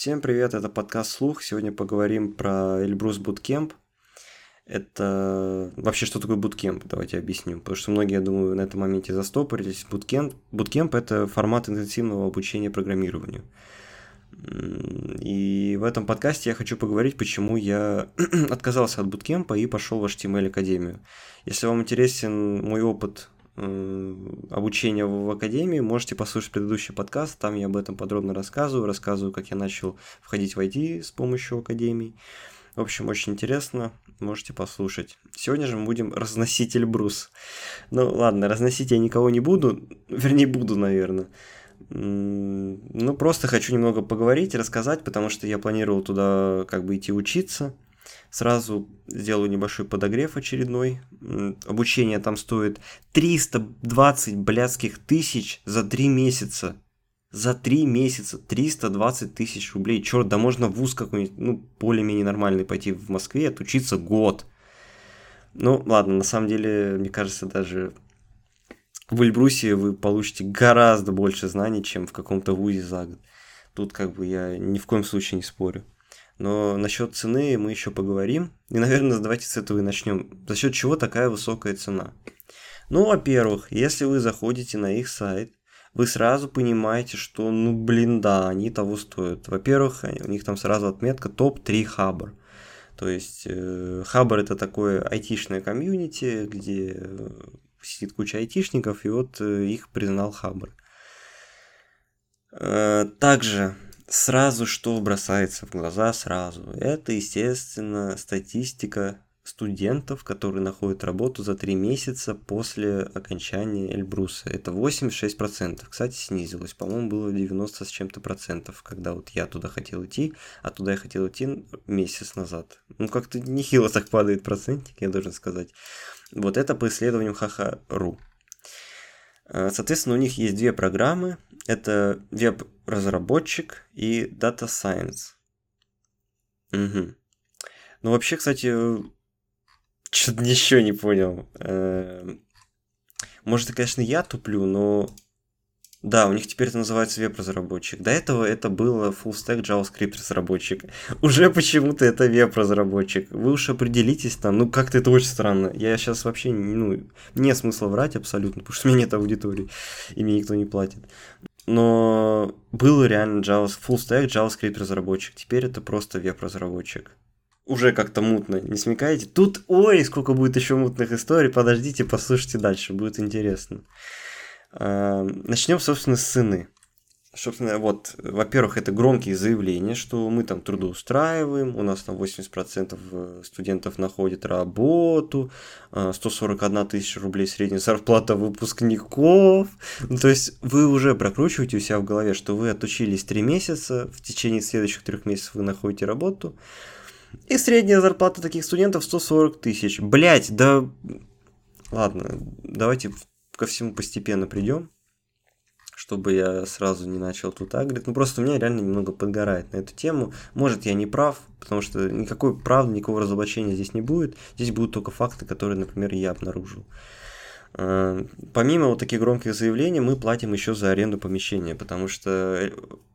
Всем привет, это подкаст «Слух». Сегодня поговорим про Эльбрус Bootcamp. Это вообще что такое буткемп, давайте объясню. Потому что многие, я думаю, на этом моменте застопорились. Буткемп, буткемп – это формат интенсивного обучения программированию. И в этом подкасте я хочу поговорить, почему я отказался от буткемпа и пошел в HTML Академию. Если вам интересен мой опыт обучения в Академии, можете послушать предыдущий подкаст, там я об этом подробно рассказываю, рассказываю, как я начал входить в IT с помощью Академии. В общем, очень интересно, можете послушать. Сегодня же мы будем разносить Эльбрус. Ну ладно, разносить я никого не буду, вернее буду, наверное. Ну, просто хочу немного поговорить, рассказать, потому что я планировал туда как бы идти учиться. Сразу сделаю небольшой подогрев очередной. Обучение там стоит 320 блядских тысяч за 3 месяца. За 3 месяца 320 тысяч рублей. Черт, да можно в вуз какой-нибудь, ну, более-менее нормальный пойти в Москве, отучиться год. Ну, ладно, на самом деле, мне кажется, даже в Эльбрусе вы получите гораздо больше знаний, чем в каком-то вузе за год. Тут как бы я ни в коем случае не спорю. Но насчет цены мы еще поговорим. И, наверное, давайте с этого и начнем. За счет чего такая высокая цена? Ну, во-первых, если вы заходите на их сайт, вы сразу понимаете, что, ну, блин, да, они того стоят. Во-первых, у них там сразу отметка топ-3 хабр. То есть, э, хабр это такое айтишное комьюнити, где э, сидит куча айтишников, и вот э, их признал Хабр. Также сразу что бросается в глаза сразу, это, естественно, статистика студентов, которые находят работу за 3 месяца после окончания Эльбруса. Это 86%. Кстати, снизилось. По-моему, было 90 с чем-то процентов, когда вот я туда хотел идти, а туда я хотел идти месяц назад. Ну, как-то нехило так падает процентик, я должен сказать. Вот это по исследованиям ХХРУ. А, соответственно, у них есть две программы. Это веб-разработчик и Data Science. Угу. Ну, вообще, кстати, что-то ничего не понял. Эм, может, конечно, я туплю, но да, у них теперь это называется веб-разработчик. До этого это было full stack JavaScript разработчик. Уже почему-то это веб-разработчик. Вы уж определитесь там. Ну, как-то это очень странно. Я сейчас вообще, ну, нет смысла врать абсолютно, потому что у меня нет аудитории, и мне никто не платит. Но был реально Java, full stack JavaScript разработчик. Теперь это просто веб-разработчик. Уже как-то мутно, не смекаете? Тут, ой, сколько будет еще мутных историй. Подождите, послушайте дальше, будет интересно. Эм, Начнем, собственно, с цены. Собственно, вот, во-первых, это громкие заявления, что мы там трудоустраиваем, у нас там 80% э, студентов находят работу, 141 э, тысяча рублей средняя зарплата выпускников. Ну, то есть вы уже прокручиваете у себя в голове, что вы отучились 3 месяца, в течение следующих трех месяцев вы находите работу, и средняя зарплата таких студентов 140 тысяч. Блять, да... Ладно, давайте ко всему постепенно придем, чтобы я сразу не начал тут агрить. Ну, просто у меня реально немного подгорает на эту тему. Может, я не прав, потому что никакой правды, никакого разоблачения здесь не будет. Здесь будут только факты, которые, например, я обнаружил. А, помимо вот таких громких заявлений, мы платим еще за аренду помещения, потому что э,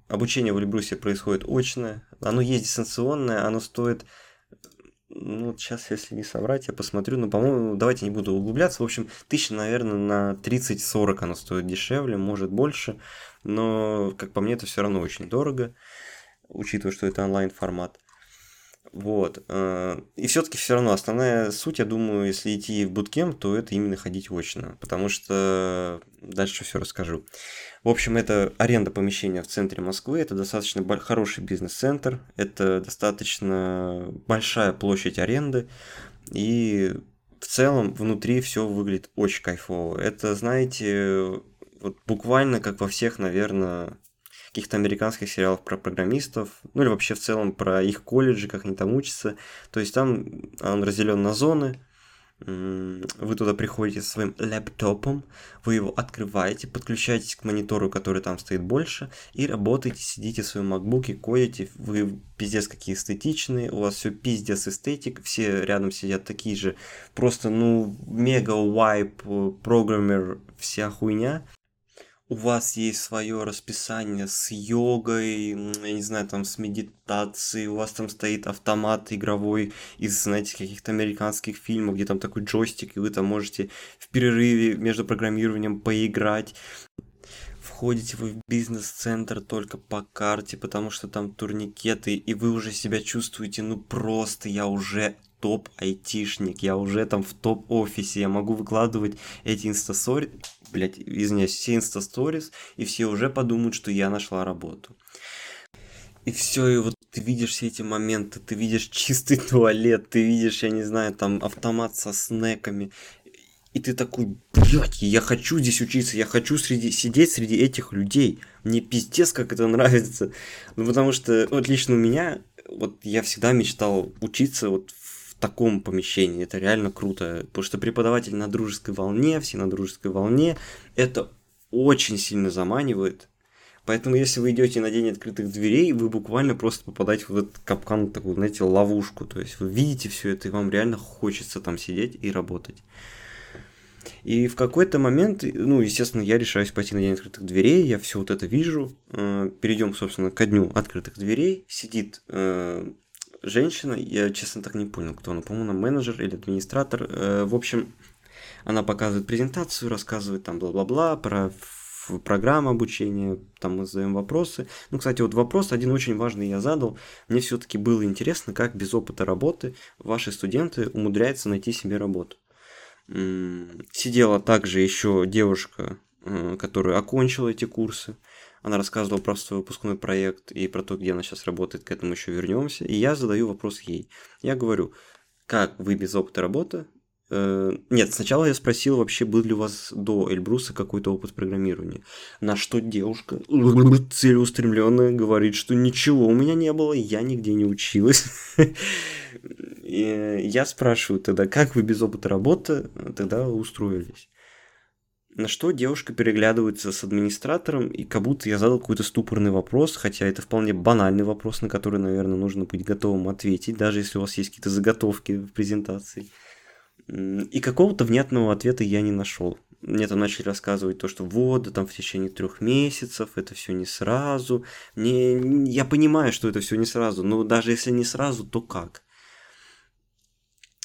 обучение в Эльбрусе происходит очное, оно есть дистанционное, оно стоит ну, вот сейчас, если не соврать, я посмотрю. Ну, по-моему, давайте не буду углубляться. В общем, тысяча, наверное, на 30-40 оно стоит дешевле, может больше. Но, как по мне, это все равно очень дорого, учитывая, что это онлайн-формат. Вот. Э, и все-таки все равно основная суть, я думаю, если идти в буткемп, то это именно ходить очно. Потому что дальше все расскажу. В общем, это аренда помещения в центре Москвы, это достаточно хороший бизнес-центр, это достаточно большая площадь аренды, и в целом внутри все выглядит очень кайфово. Это, знаете, вот буквально как во всех, наверное, каких-то американских сериалов про программистов, ну или вообще в целом про их колледжи, как они там учатся. То есть там он разделен на зоны, вы туда приходите со своим лэптопом, вы его открываете, подключаетесь к монитору, который там стоит больше, и работаете, сидите в своем макбуке, кодите, вы пиздец какие эстетичные, у вас все пиздец эстетик, все рядом сидят такие же, просто, ну, мега вайп, программер, вся хуйня. У вас есть свое расписание с йогой, я не знаю, там с медитацией, у вас там стоит автомат игровой из, знаете, каких-то американских фильмов, где там такой джойстик, и вы там можете в перерыве между программированием поиграть. Входите вы в бизнес-центр только по карте, потому что там турникеты, и вы уже себя чувствуете, ну просто я уже топ-айтишник, я уже там в топ-офисе, я могу выкладывать эти инстасори, блядь, извиняюсь, все инстасторис, и все уже подумают, что я нашла работу. И все, и вот ты видишь все эти моменты, ты видишь чистый туалет, ты видишь, я не знаю, там автомат со снеками, и ты такой, блядь, я хочу здесь учиться, я хочу среди, сидеть среди этих людей. Мне пиздец, как это нравится. Ну, потому что, вот лично у меня, вот я всегда мечтал учиться вот таком помещении. Это реально круто. Потому что преподаватель на дружеской волне, все на дружеской волне. Это очень сильно заманивает. Поэтому, если вы идете на день открытых дверей, вы буквально просто попадаете в этот капкан, такую, знаете, ловушку. То есть вы видите все это, и вам реально хочется там сидеть и работать. И в какой-то момент, ну, естественно, я решаюсь пойти на день открытых дверей, я все вот это вижу. Э, Перейдем, собственно, ко дню открытых дверей. Сидит э, женщина, я, честно, так не понял, кто она, по-моему, она менеджер или администратор. Э, в общем, она показывает презентацию, рассказывает там бла-бла-бла про программу обучения, там мы задаем вопросы. Ну, кстати, вот вопрос один очень важный я задал. Мне все-таки было интересно, как без опыта работы ваши студенты умудряются найти себе работу. Сидела также еще девушка, которая окончила эти курсы. Она рассказывала про свой выпускной проект и про то, где она сейчас работает, к этому еще вернемся. И я задаю вопрос ей. Я говорю, как вы без опыта работы Э, нет, сначала я спросил вообще, был ли у вас до Эльбруса какой-то опыт программирования. На что девушка целеустремленная говорит, что ничего у меня не было, я нигде не училась. И я спрашиваю тогда, как вы без опыта работы тогда устроились? На что девушка переглядывается с администратором, и как будто я задал какой-то ступорный вопрос, хотя это вполне банальный вопрос, на который, наверное, нужно быть готовым ответить, даже если у вас есть какие-то заготовки в презентации. И какого-то внятного ответа я не нашел. Мне там начали рассказывать то, что вот, да там в течение трех месяцев, это все не сразу. Мне, я понимаю, что это все не сразу, но даже если не сразу, то как?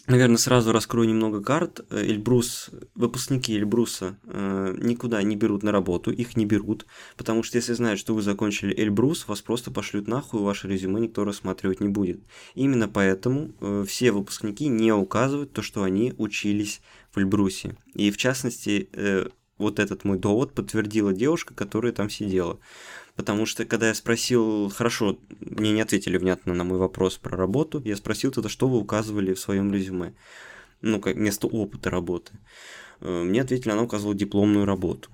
Наверное, сразу раскрою немного карт. Э, Эльбрус, выпускники Эльбруса э, никуда не берут на работу, их не берут, потому что если знают, что вы закончили Эльбрус, вас просто пошлют нахуй, ваше резюме никто рассматривать не будет. Именно поэтому э, все выпускники не указывают то, что они учились в Эльбрусе. И в частности, э, вот этот мой довод подтвердила девушка, которая там сидела. Потому что, когда я спросил, хорошо, мне не ответили внятно на мой вопрос про работу, я спросил тогда, что вы указывали в своем резюме, ну, как место опыта работы. Э, мне ответили, она указывала дипломную работу.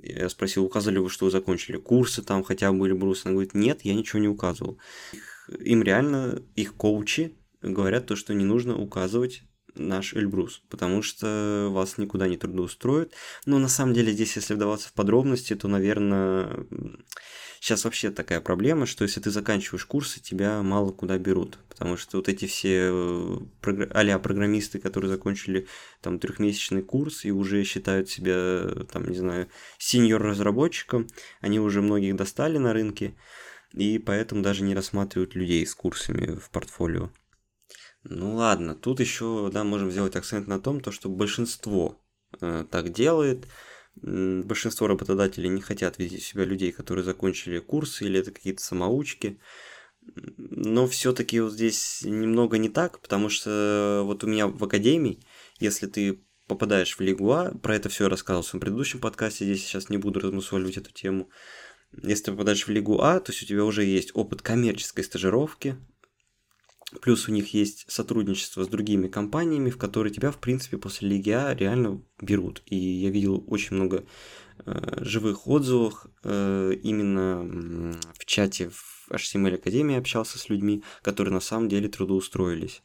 Я спросил, указали вы, что вы закончили курсы там, хотя бы были брусы. Она говорит, нет, я ничего не указывал. Им реально, их коучи говорят то, что не нужно указывать наш Эльбрус, потому что вас никуда не трудоустроят. Но на самом деле здесь, если вдаваться в подробности, то, наверное, сейчас вообще такая проблема, что если ты заканчиваешь курсы, тебя мало куда берут, потому что вот эти все а программисты, которые закончили там трехмесячный курс и уже считают себя, там, не знаю, сеньор-разработчиком, они уже многих достали на рынке, и поэтому даже не рассматривают людей с курсами в портфолио. Ну ладно, тут еще, да, можем сделать акцент на том, то, что большинство э, так делает. Большинство работодателей не хотят видеть у себя людей, которые закончили курсы или это какие-то самоучки. Но все-таки вот здесь немного не так, потому что вот у меня в академии, если ты попадаешь в Лигу А, про это все я рассказывал в своем предыдущем подкасте, здесь сейчас не буду размусоливать эту тему. Если ты попадаешь в Лигу А, то есть у тебя уже есть опыт коммерческой стажировки, Плюс у них есть сотрудничество с другими компаниями, в которые тебя, в принципе, после Лиги А реально берут. И я видел очень много э, живых отзывов э, именно в чате в HTML Академии общался с людьми, которые на самом деле трудоустроились.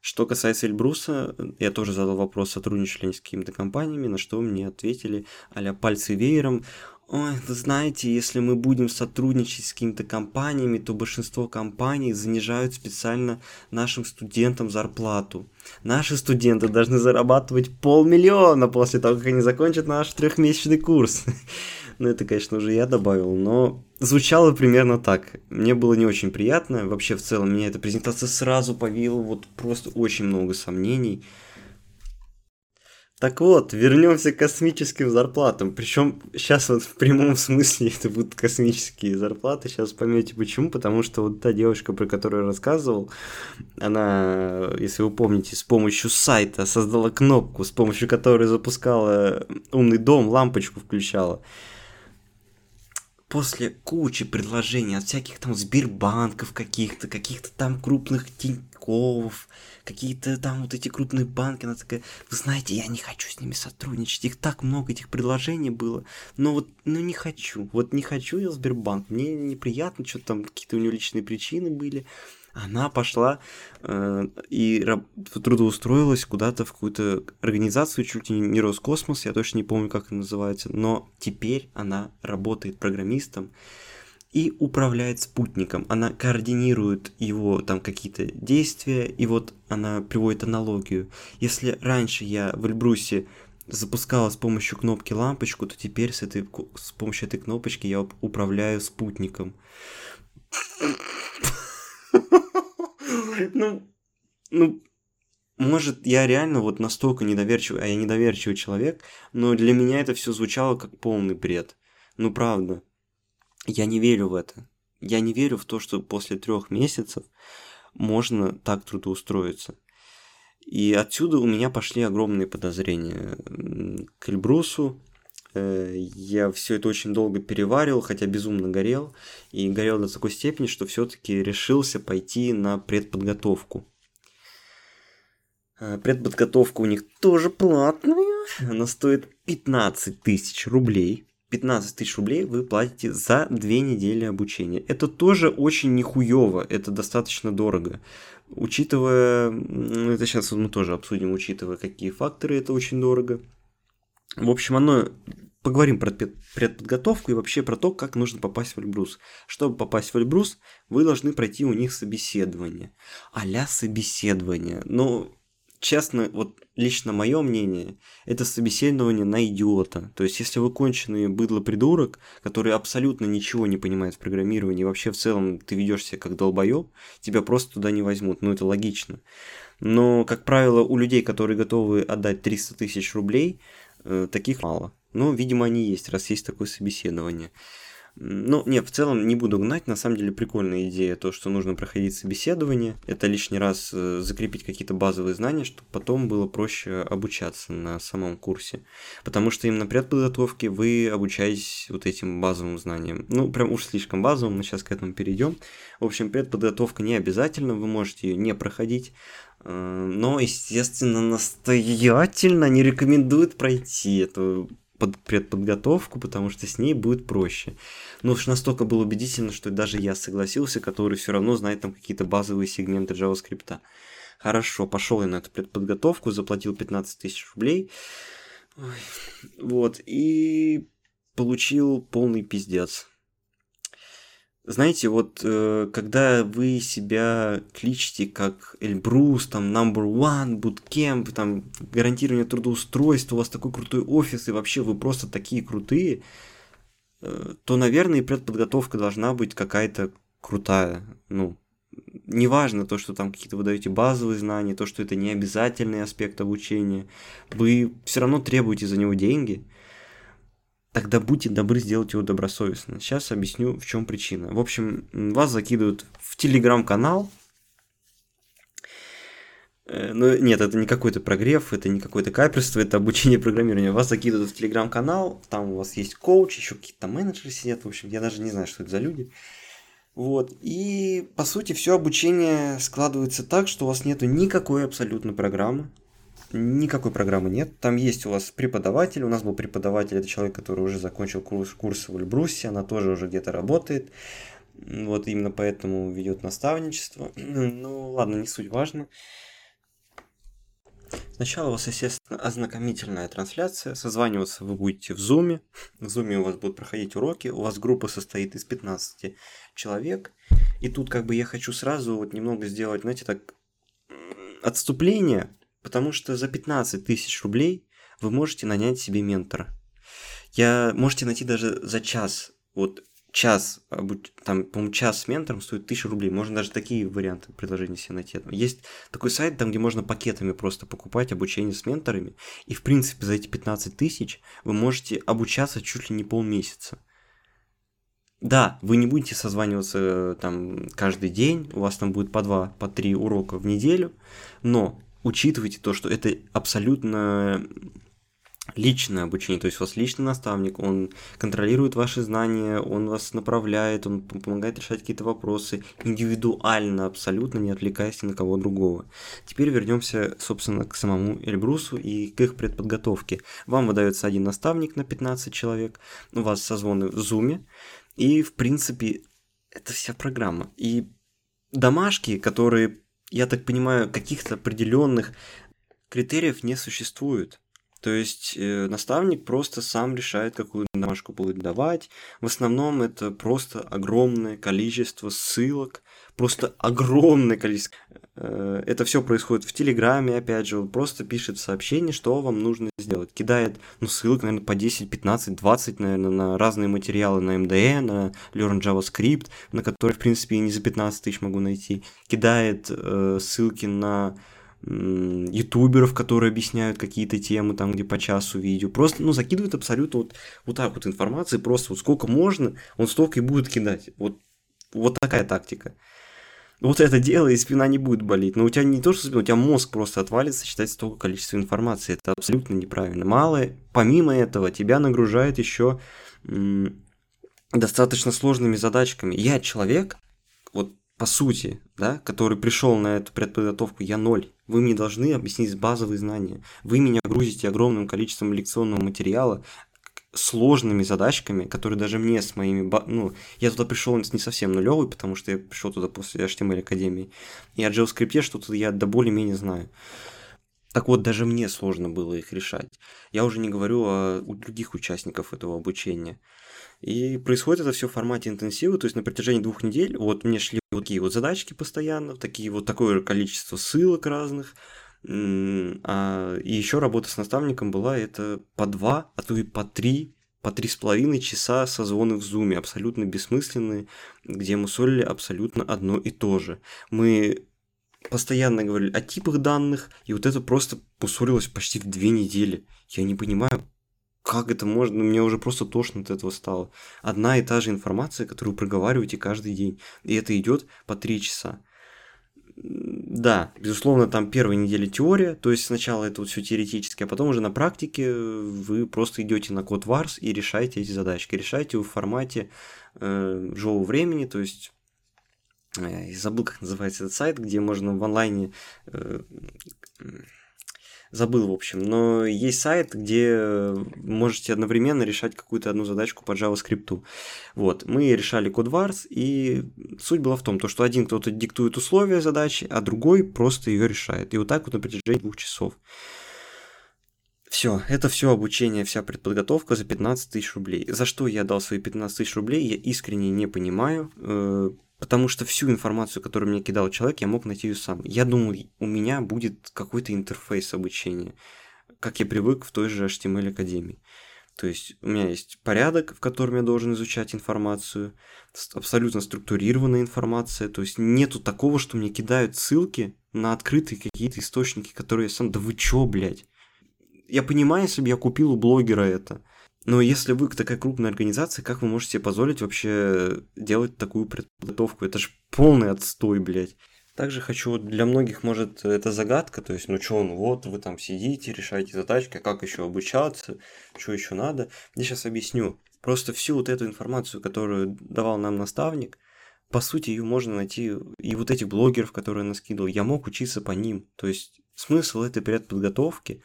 Что касается Эльбруса, я тоже задал вопрос, сотрудничали они с какими-то компаниями, на что мне ответили а пальцы веером. Ой, вы знаете, если мы будем сотрудничать с какими-то компаниями, то большинство компаний занижают специально нашим студентам зарплату. Наши студенты должны зарабатывать полмиллиона после того, как они закончат наш трехмесячный курс. Ну, это, конечно, уже я добавил, но звучало примерно так. Мне было не очень приятно. Вообще, в целом, меня эта презентация сразу повила вот просто очень много сомнений. Так вот, вернемся к космическим зарплатам. Причем сейчас вот в прямом смысле это будут космические зарплаты. Сейчас поймете почему. Потому что вот та девушка, про которую я рассказывал, она, если вы помните, с помощью сайта создала кнопку, с помощью которой запускала умный дом, лампочку включала после кучи предложений от всяких там Сбербанков каких-то, каких-то там крупных Тинькофф, какие-то там вот эти крупные банки, она такая, вы знаете, я не хочу с ними сотрудничать, их так много этих предложений было, но вот, ну не хочу, вот не хочу я Сбербанк, мне неприятно, что там какие-то у нее личные причины были, она пошла э, и трудоустроилась куда-то в какую-то организацию, чуть ли не Роскосмос, я точно не помню, как это называется, но теперь она работает программистом и управляет спутником. Она координирует его там какие-то действия, и вот она приводит аналогию. Если раньше я в Эльбрусе запускала с помощью кнопки лампочку, то теперь с, этой, с помощью этой кнопочки я управляю спутником. Ну, ну, может, я реально вот настолько недоверчивый, а я недоверчивый человек, но для меня это все звучало как полный бред. Ну, правда. Я не верю в это. Я не верю в то, что после трех месяцев можно так трудоустроиться. И отсюда у меня пошли огромные подозрения к Эльбрусу. Э, я все это очень долго переваривал, хотя безумно горел. И горел до такой степени, что все-таки решился пойти на предподготовку. Э, предподготовка у них тоже платная. Она стоит 15 тысяч рублей. 15 тысяч рублей вы платите за две недели обучения. Это тоже очень нихуево, это достаточно дорого. Учитывая, ну, это сейчас мы тоже обсудим, учитывая, какие факторы это очень дорого. В общем, оно поговорим про предподготовку и вообще про то, как нужно попасть в Эльбрус. Чтобы попасть в Эльбрус, вы должны пройти у них собеседование. а собеседование. Но честно, вот лично мое мнение, это собеседование на идиота. То есть, если вы конченый быдло-придурок, который абсолютно ничего не понимает в программировании, вообще в целом ты ведешь себя как долбоеб, тебя просто туда не возьмут. Ну, это логично. Но, как правило, у людей, которые готовы отдать 300 тысяч рублей, э, таких мало. Но, видимо, они есть, раз есть такое собеседование. Ну, не, в целом не буду гнать, на самом деле прикольная идея, то, что нужно проходить собеседование, это лишний раз э, закрепить какие-то базовые знания, чтобы потом было проще обучаться на самом курсе. Потому что именно при предподготовке вы обучаетесь вот этим базовым знаниям. Ну, прям уж слишком базовым, мы сейчас к этому перейдем. В общем, предподготовка не обязательно, вы можете ее не проходить, э, но, естественно, настоятельно не рекомендуют пройти эту под предподготовку, потому что с ней будет проще. Но уж настолько было убедительно, что даже я согласился, который все равно знает там какие-то базовые сегменты JavaScript. Хорошо, пошел я на эту предподготовку, заплатил 15 тысяч рублей. Ой, вот, и получил полный пиздец. Знаете, вот э, когда вы себя кличете как Эльбрус, там, number one, bootcamp, там, гарантирование трудоустройства, у вас такой крутой офис, и вообще вы просто такие крутые, э, то, наверное, и предподготовка должна быть какая-то крутая. Ну, неважно то, что там какие-то вы даете базовые знания, то, что это не обязательный аспект обучения, вы все равно требуете за него деньги – тогда будьте добры сделать его добросовестно. Сейчас объясню, в чем причина. В общем, вас закидывают в телеграм-канал. Э, ну, нет, это не какой-то прогрев, это не какое-то каперство, это обучение программированию. Вас закидывают в телеграм-канал, там у вас есть коуч, еще какие-то менеджеры сидят, в общем, я даже не знаю, что это за люди. Вот, и по сути все обучение складывается так, что у вас нету никакой абсолютно программы, Никакой программы нет. Там есть у вас преподаватель. У нас был преподаватель, это человек, который уже закончил курс, курс в Эльбрусе, она тоже уже где-то работает. Вот именно поэтому ведет наставничество. Ну ладно, не суть важно. Сначала у вас, естественно, ознакомительная трансляция. Созваниваться вы будете в Zoom. В Zoom у вас будут проходить уроки. У вас группа состоит из 15 человек. И тут как бы я хочу сразу вот немного сделать, знаете, так отступление, потому что за 15 тысяч рублей вы можете нанять себе ментора. Я можете найти даже за час вот час, там, по-моему, час с ментором стоит 1000 рублей. Можно даже такие варианты предложений себе найти. Есть такой сайт, там, где можно пакетами просто покупать обучение с менторами. И, в принципе, за эти 15 тысяч вы можете обучаться чуть ли не полмесяца. Да, вы не будете созваниваться там каждый день, у вас там будет по два, по три урока в неделю, но учитывайте то, что это абсолютно личное обучение, то есть у вас личный наставник, он контролирует ваши знания, он вас направляет, он помогает решать какие-то вопросы индивидуально, абсолютно не отвлекаясь ни на кого другого. Теперь вернемся, собственно, к самому Эльбрусу и к их предподготовке. Вам выдается один наставник на 15 человек, у вас созвоны в Zoom, и, в принципе, это вся программа. И домашки, которые, я так понимаю, каких-то определенных критериев не существует. То есть э, наставник просто сам решает, какую домашку будет давать. В основном это просто огромное количество ссылок, просто огромное количество. Э, это все происходит в Телеграме, опять же, он просто пишет сообщение, что вам нужно сделать. Кидает, ну, ссылок, наверное, по 10, 15, 20, наверное, на разные материалы на MDE, на Learn JavaScript, на которые, в принципе, и не за 15 тысяч могу найти. Кидает э, ссылки на ютуберов, которые объясняют какие-то темы, там, где по часу видео. Просто, ну, закидывают абсолютно вот, вот так вот информации, просто вот сколько можно, он столько и будет кидать. Вот, вот такая тактика. Вот это дело, и спина не будет болеть. Но у тебя не то, что спина, у тебя мозг просто отвалится считать столько количества информации. Это абсолютно неправильно. Мало, помимо этого, тебя нагружает еще достаточно сложными задачками. Я человек, вот по сути, да, который пришел на эту предподготовку, я ноль. Вы мне должны объяснить базовые знания. Вы меня грузите огромным количеством лекционного материала, сложными задачками, которые даже мне с моими... Ну, я туда пришел не совсем нулевый, потому что я пришел туда после HTML Академии. И о JavaScript что-то я до более-менее знаю. Так вот, даже мне сложно было их решать. Я уже не говорю о других участников этого обучения. И происходит это все в формате интенсива, то есть на протяжении двух недель вот мне шли такие вот задачки постоянно, такие вот такое количество ссылок разных, а, и еще работа с наставником была это по два, а то и по три, по три с половиной часа созвоны в зуме, абсолютно бессмысленные, где мы солили абсолютно одно и то же. Мы постоянно говорили о типах данных, и вот это просто поссорилось почти в две недели. Я не понимаю, как это можно? Ну, мне уже просто тошно от этого стало. Одна и та же информация, которую проговариваете каждый день. И это идет по три часа. Да, безусловно, там первые недели теория, то есть сначала это вот все теоретически, а потом уже на практике вы просто идете на код Варс и решаете эти задачки. Решаете в формате э, живого времени, то есть э, я забыл, как называется этот сайт, где можно в онлайне э, забыл, в общем. Но есть сайт, где можете одновременно решать какую-то одну задачку по JavaScript. Вот, мы решали CodeWars, и суть была в том, то, что один кто-то диктует условия задачи, а другой просто ее решает. И вот так вот на протяжении двух часов. Все, это все обучение, вся предподготовка за 15 тысяч рублей. За что я дал свои 15 тысяч рублей, я искренне не понимаю. Потому что всю информацию, которую мне кидал человек, я мог найти ее сам. Я думал, у меня будет какой-то интерфейс обучения, как я привык в той же HTML Академии. То есть у меня есть порядок, в котором я должен изучать информацию, абсолютно структурированная информация, то есть нету такого, что мне кидают ссылки на открытые какие-то источники, которые я сам... Да вы чё, блядь? Я понимаю, если бы я купил у блогера это, но если вы такая крупная организация, как вы можете себе позволить вообще делать такую подготовку? Это же полный отстой, блядь. Также хочу, для многих, может, это загадка, то есть, ну что, ну вот, вы там сидите, решаете задачки, а как еще обучаться, что еще надо. Я сейчас объясню. Просто всю вот эту информацию, которую давал нам наставник, по сути, ее можно найти и вот этих блогеров, которые я наскидывал, я мог учиться по ним. То есть, смысл этой предподготовки,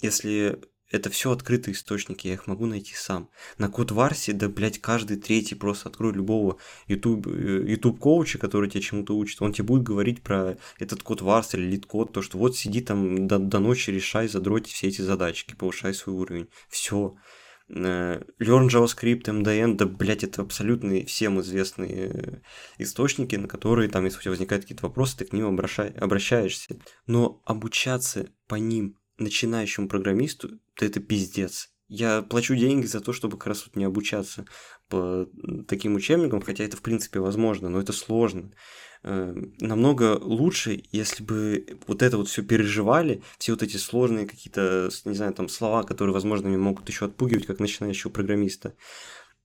если это все открытые источники, я их могу найти сам. На код Варсе, да, блядь, каждый третий просто открой любого YouTube, э, YouTube коуча, который тебя чему-то учит, он тебе будет говорить про этот Codewars или LeetCode, то, что вот сиди там до, до ночи, решай, задроть все эти задачки, повышай свой уровень. Все. Learn JavaScript, MDN, да, блядь, это абсолютно всем известные э, источники, на которые, там, если у тебя возникают какие-то вопросы, ты к ним обращаешься. Но обучаться по ним начинающему программисту, это пиздец. Я плачу деньги за то, чтобы как раз вот не обучаться по таким учебникам, хотя это в принципе возможно, но это сложно. Э, намного лучше, если бы вот это вот все переживали, все вот эти сложные какие-то, не знаю, там слова, которые, возможно, меня могут еще отпугивать, как начинающего программиста,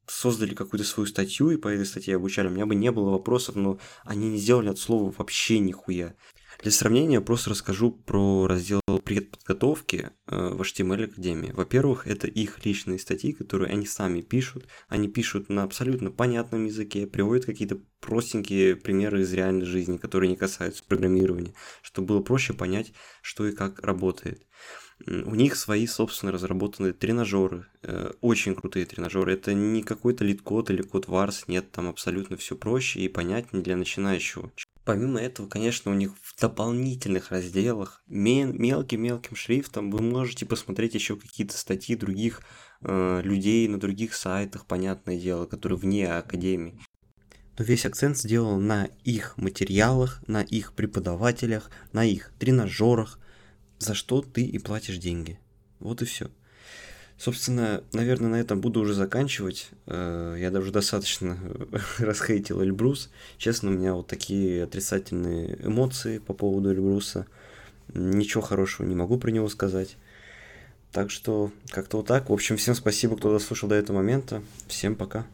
создали какую-то свою статью и по этой статье обучали, у меня бы не было вопросов, но они не сделали от слова вообще нихуя. Для сравнения просто расскажу про раздел предподготовки э, в HTML Академии. Во-первых, это их личные статьи, которые они сами пишут. Они пишут на абсолютно понятном языке, приводят какие-то простенькие примеры из реальной жизни, которые не касаются программирования, чтобы было проще понять, что и как работает. У них свои, собственно, разработанные тренажеры, э, очень крутые тренажеры. Это не какой-то LeetCode или Codewars, нет, там абсолютно все проще и понятнее для начинающего. Помимо этого, конечно, у них в дополнительных разделах мелким-мелким шрифтом вы можете посмотреть еще какие-то статьи других э, людей на других сайтах, понятное дело, которые вне академии. Но весь акцент сделан на их материалах, на их преподавателях, на их тренажерах, за что ты и платишь деньги. Вот и все. Собственно, наверное, на этом буду уже заканчивать. Э, я даже достаточно расхейтил Эльбрус. Честно, у меня вот такие отрицательные эмоции по поводу Эльбруса. Ничего хорошего не могу про него сказать. Так что как-то вот так. В общем, всем спасибо, кто дослушал до этого момента. Всем пока.